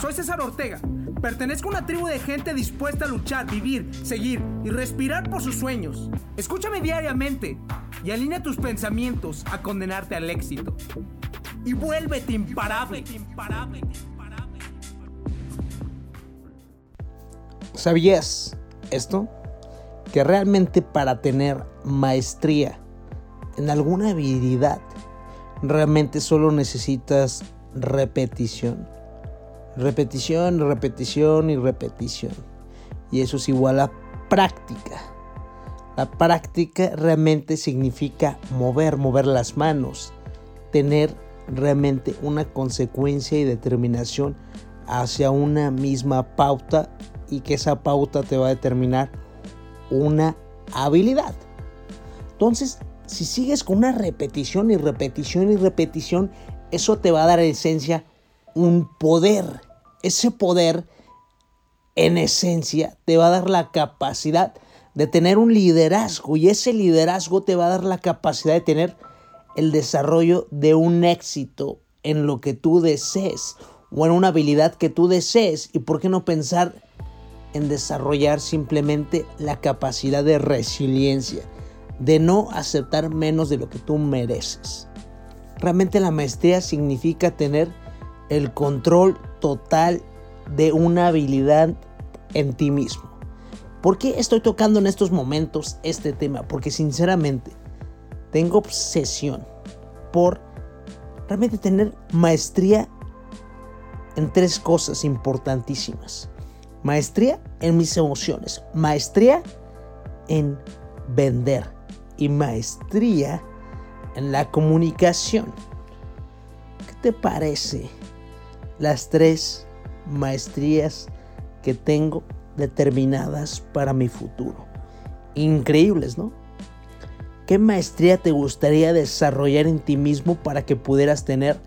Soy César Ortega. Pertenezco a una tribu de gente dispuesta a luchar, vivir, seguir y respirar por sus sueños. Escúchame diariamente y alinea tus pensamientos a condenarte al éxito. Y vuélvete imparable. ¿Sabías esto? Que realmente para tener maestría en alguna habilidad, realmente solo necesitas repetición. Repetición, repetición y repetición. Y eso es igual a práctica. La práctica realmente significa mover, mover las manos, tener realmente una consecuencia y determinación hacia una misma pauta y que esa pauta te va a determinar una habilidad. Entonces, si sigues con una repetición y repetición y repetición, eso te va a dar en esencia un poder. Ese poder, en esencia, te va a dar la capacidad de tener un liderazgo y ese liderazgo te va a dar la capacidad de tener el desarrollo de un éxito en lo que tú desees o en una habilidad que tú desees. ¿Y por qué no pensar en desarrollar simplemente la capacidad de resiliencia? de no aceptar menos de lo que tú mereces. Realmente la maestría significa tener el control total de una habilidad en ti mismo. ¿Por qué estoy tocando en estos momentos este tema? Porque sinceramente tengo obsesión por realmente tener maestría en tres cosas importantísimas. Maestría en mis emociones, maestría en vender y maestría en la comunicación. ¿Qué te parece las tres maestrías que tengo determinadas para mi futuro? Increíbles, ¿no? ¿Qué maestría te gustaría desarrollar en ti mismo para que pudieras tener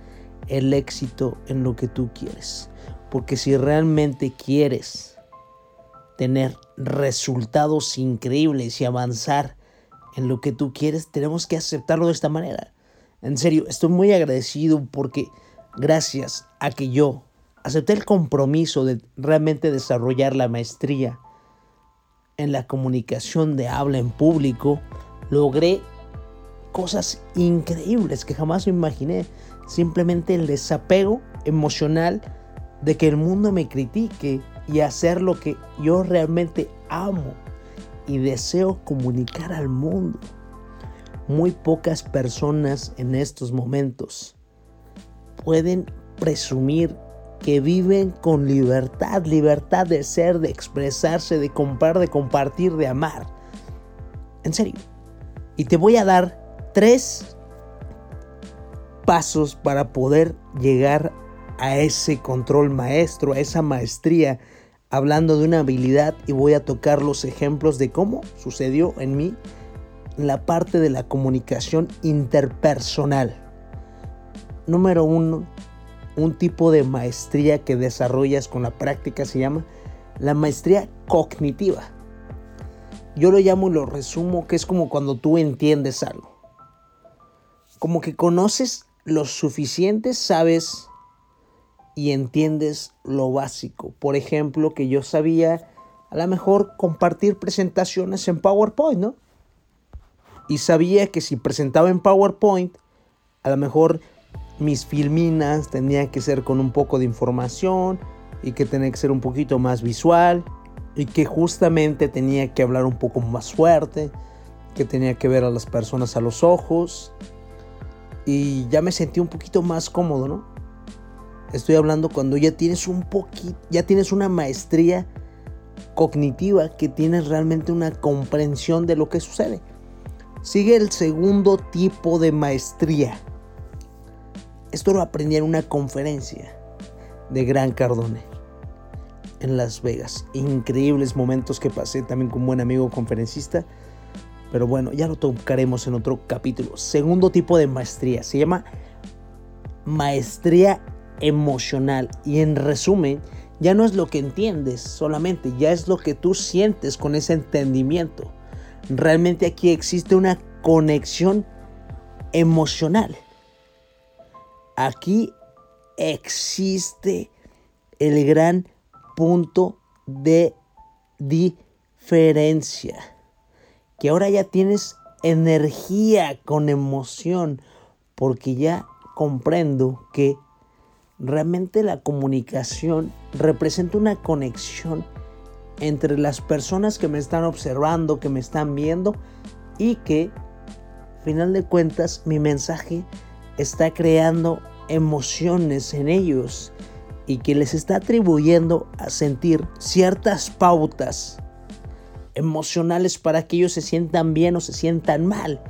el éxito en lo que tú quieres? Porque si realmente quieres tener resultados increíbles y avanzar en lo que tú quieres, tenemos que aceptarlo de esta manera. En serio, estoy muy agradecido porque gracias a que yo acepté el compromiso de realmente desarrollar la maestría en la comunicación de habla en público, logré cosas increíbles que jamás me imaginé. Simplemente el desapego emocional de que el mundo me critique y hacer lo que yo realmente amo y deseo comunicar al mundo. Muy pocas personas en estos momentos pueden presumir que viven con libertad, libertad de ser, de expresarse, de comprar, de compartir, de amar. En serio. Y te voy a dar tres pasos para poder llegar a ese control maestro, a esa maestría hablando de una habilidad y voy a tocar los ejemplos de cómo sucedió en mí la parte de la comunicación interpersonal. Número uno, un tipo de maestría que desarrollas con la práctica se llama la maestría cognitiva. Yo lo llamo y lo resumo que es como cuando tú entiendes algo. Como que conoces lo suficiente, sabes y entiendes lo básico. Por ejemplo, que yo sabía a lo mejor compartir presentaciones en PowerPoint, ¿no? Y sabía que si presentaba en PowerPoint, a lo mejor mis filminas tenían que ser con un poco de información y que tenía que ser un poquito más visual y que justamente tenía que hablar un poco más fuerte, que tenía que ver a las personas a los ojos y ya me sentí un poquito más cómodo, ¿no? Estoy hablando cuando ya tienes un poquito, ya tienes una maestría cognitiva, que tienes realmente una comprensión de lo que sucede. Sigue el segundo tipo de maestría. Esto lo aprendí en una conferencia de Gran Cardone en Las Vegas. Increíbles momentos que pasé también con un buen amigo conferencista. Pero bueno, ya lo tocaremos en otro capítulo. Segundo tipo de maestría. Se llama maestría emocional. Y en resumen, ya no es lo que entiendes solamente, ya es lo que tú sientes con ese entendimiento. Realmente aquí existe una conexión emocional. Aquí existe el gran punto de diferencia. Que ahora ya tienes energía con emoción, porque ya comprendo que realmente la comunicación representa una conexión entre las personas que me están observando, que me están viendo y que, final de cuentas, mi mensaje está creando emociones en ellos y que les está atribuyendo a sentir ciertas pautas emocionales para que ellos se sientan bien o se sientan mal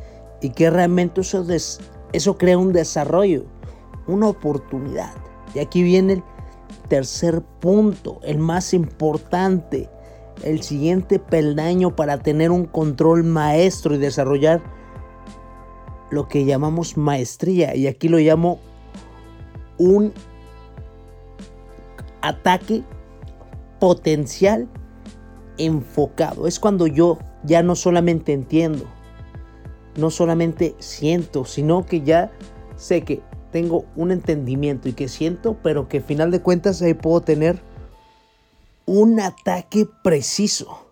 y que realmente eso, eso crea un desarrollo, una oportunidad. Y aquí viene el tercer punto, el más importante, el siguiente peldaño para tener un control maestro y desarrollar lo que llamamos maestría. Y aquí lo llamo un ataque potencial enfocado. Es cuando yo ya no solamente entiendo, no solamente siento, sino que ya sé que tengo un entendimiento y que siento, pero que al final de cuentas ahí puedo tener un ataque preciso.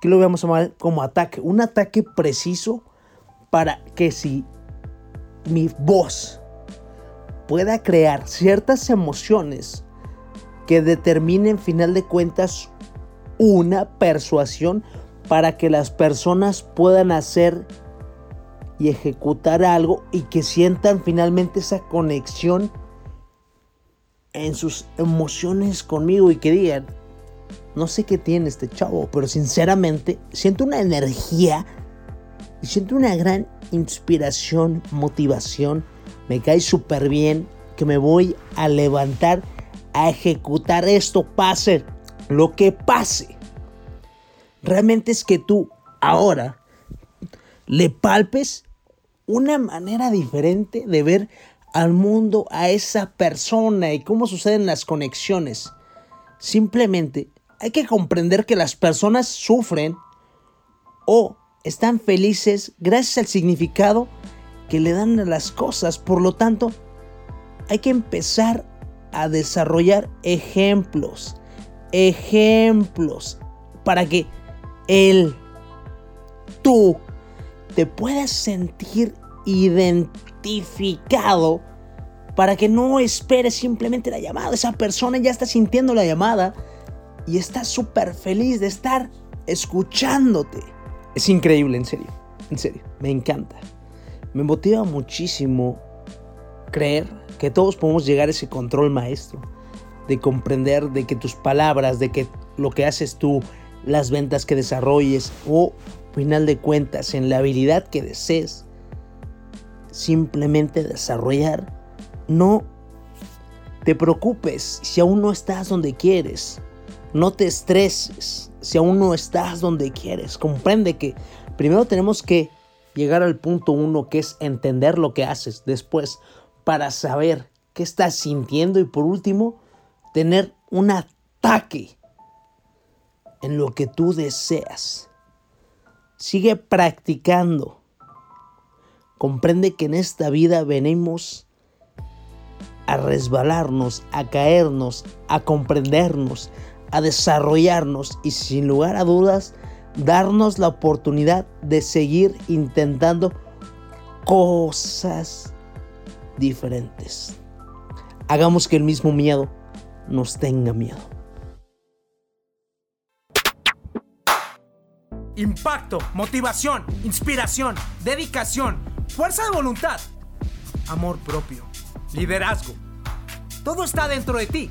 Que lo vamos a llamar como ataque. Un ataque preciso para que si mi voz pueda crear ciertas emociones que determinen final de cuentas una persuasión para que las personas puedan hacer y ejecutar algo y que sientan finalmente esa conexión en sus emociones conmigo y que digan, no sé qué tiene este chavo, pero sinceramente siento una energía y siento una gran inspiración, motivación, me cae súper bien que me voy a levantar a ejecutar esto, pase lo que pase. Realmente es que tú ahora le palpes una manera diferente de ver al mundo, a esa persona y cómo suceden las conexiones. Simplemente hay que comprender que las personas sufren o están felices gracias al significado que le dan a las cosas. Por lo tanto, hay que empezar a desarrollar ejemplos. Ejemplos para que él, tú, te puedas sentir identificado para que no esperes simplemente la llamada. Esa persona ya está sintiendo la llamada y está súper feliz de estar escuchándote. Es increíble, en serio, en serio, me encanta. Me motiva muchísimo creer que todos podemos llegar a ese control maestro, de comprender de que tus palabras, de que lo que haces tú, las ventas que desarrolles o, final de cuentas, en la habilidad que desees, simplemente desarrollar, no te preocupes si aún no estás donde quieres. No te estreses si aún no estás donde quieres. Comprende que primero tenemos que llegar al punto uno que es entender lo que haces. Después, para saber qué estás sintiendo. Y por último, tener un ataque en lo que tú deseas. Sigue practicando. Comprende que en esta vida venimos a resbalarnos, a caernos, a comprendernos, a desarrollarnos y sin lugar a dudas darnos la oportunidad de seguir intentando cosas diferentes. Hagamos que el mismo miedo nos tenga miedo. Impacto, motivación, inspiración, dedicación, fuerza de voluntad, amor propio, liderazgo. Todo está dentro de ti.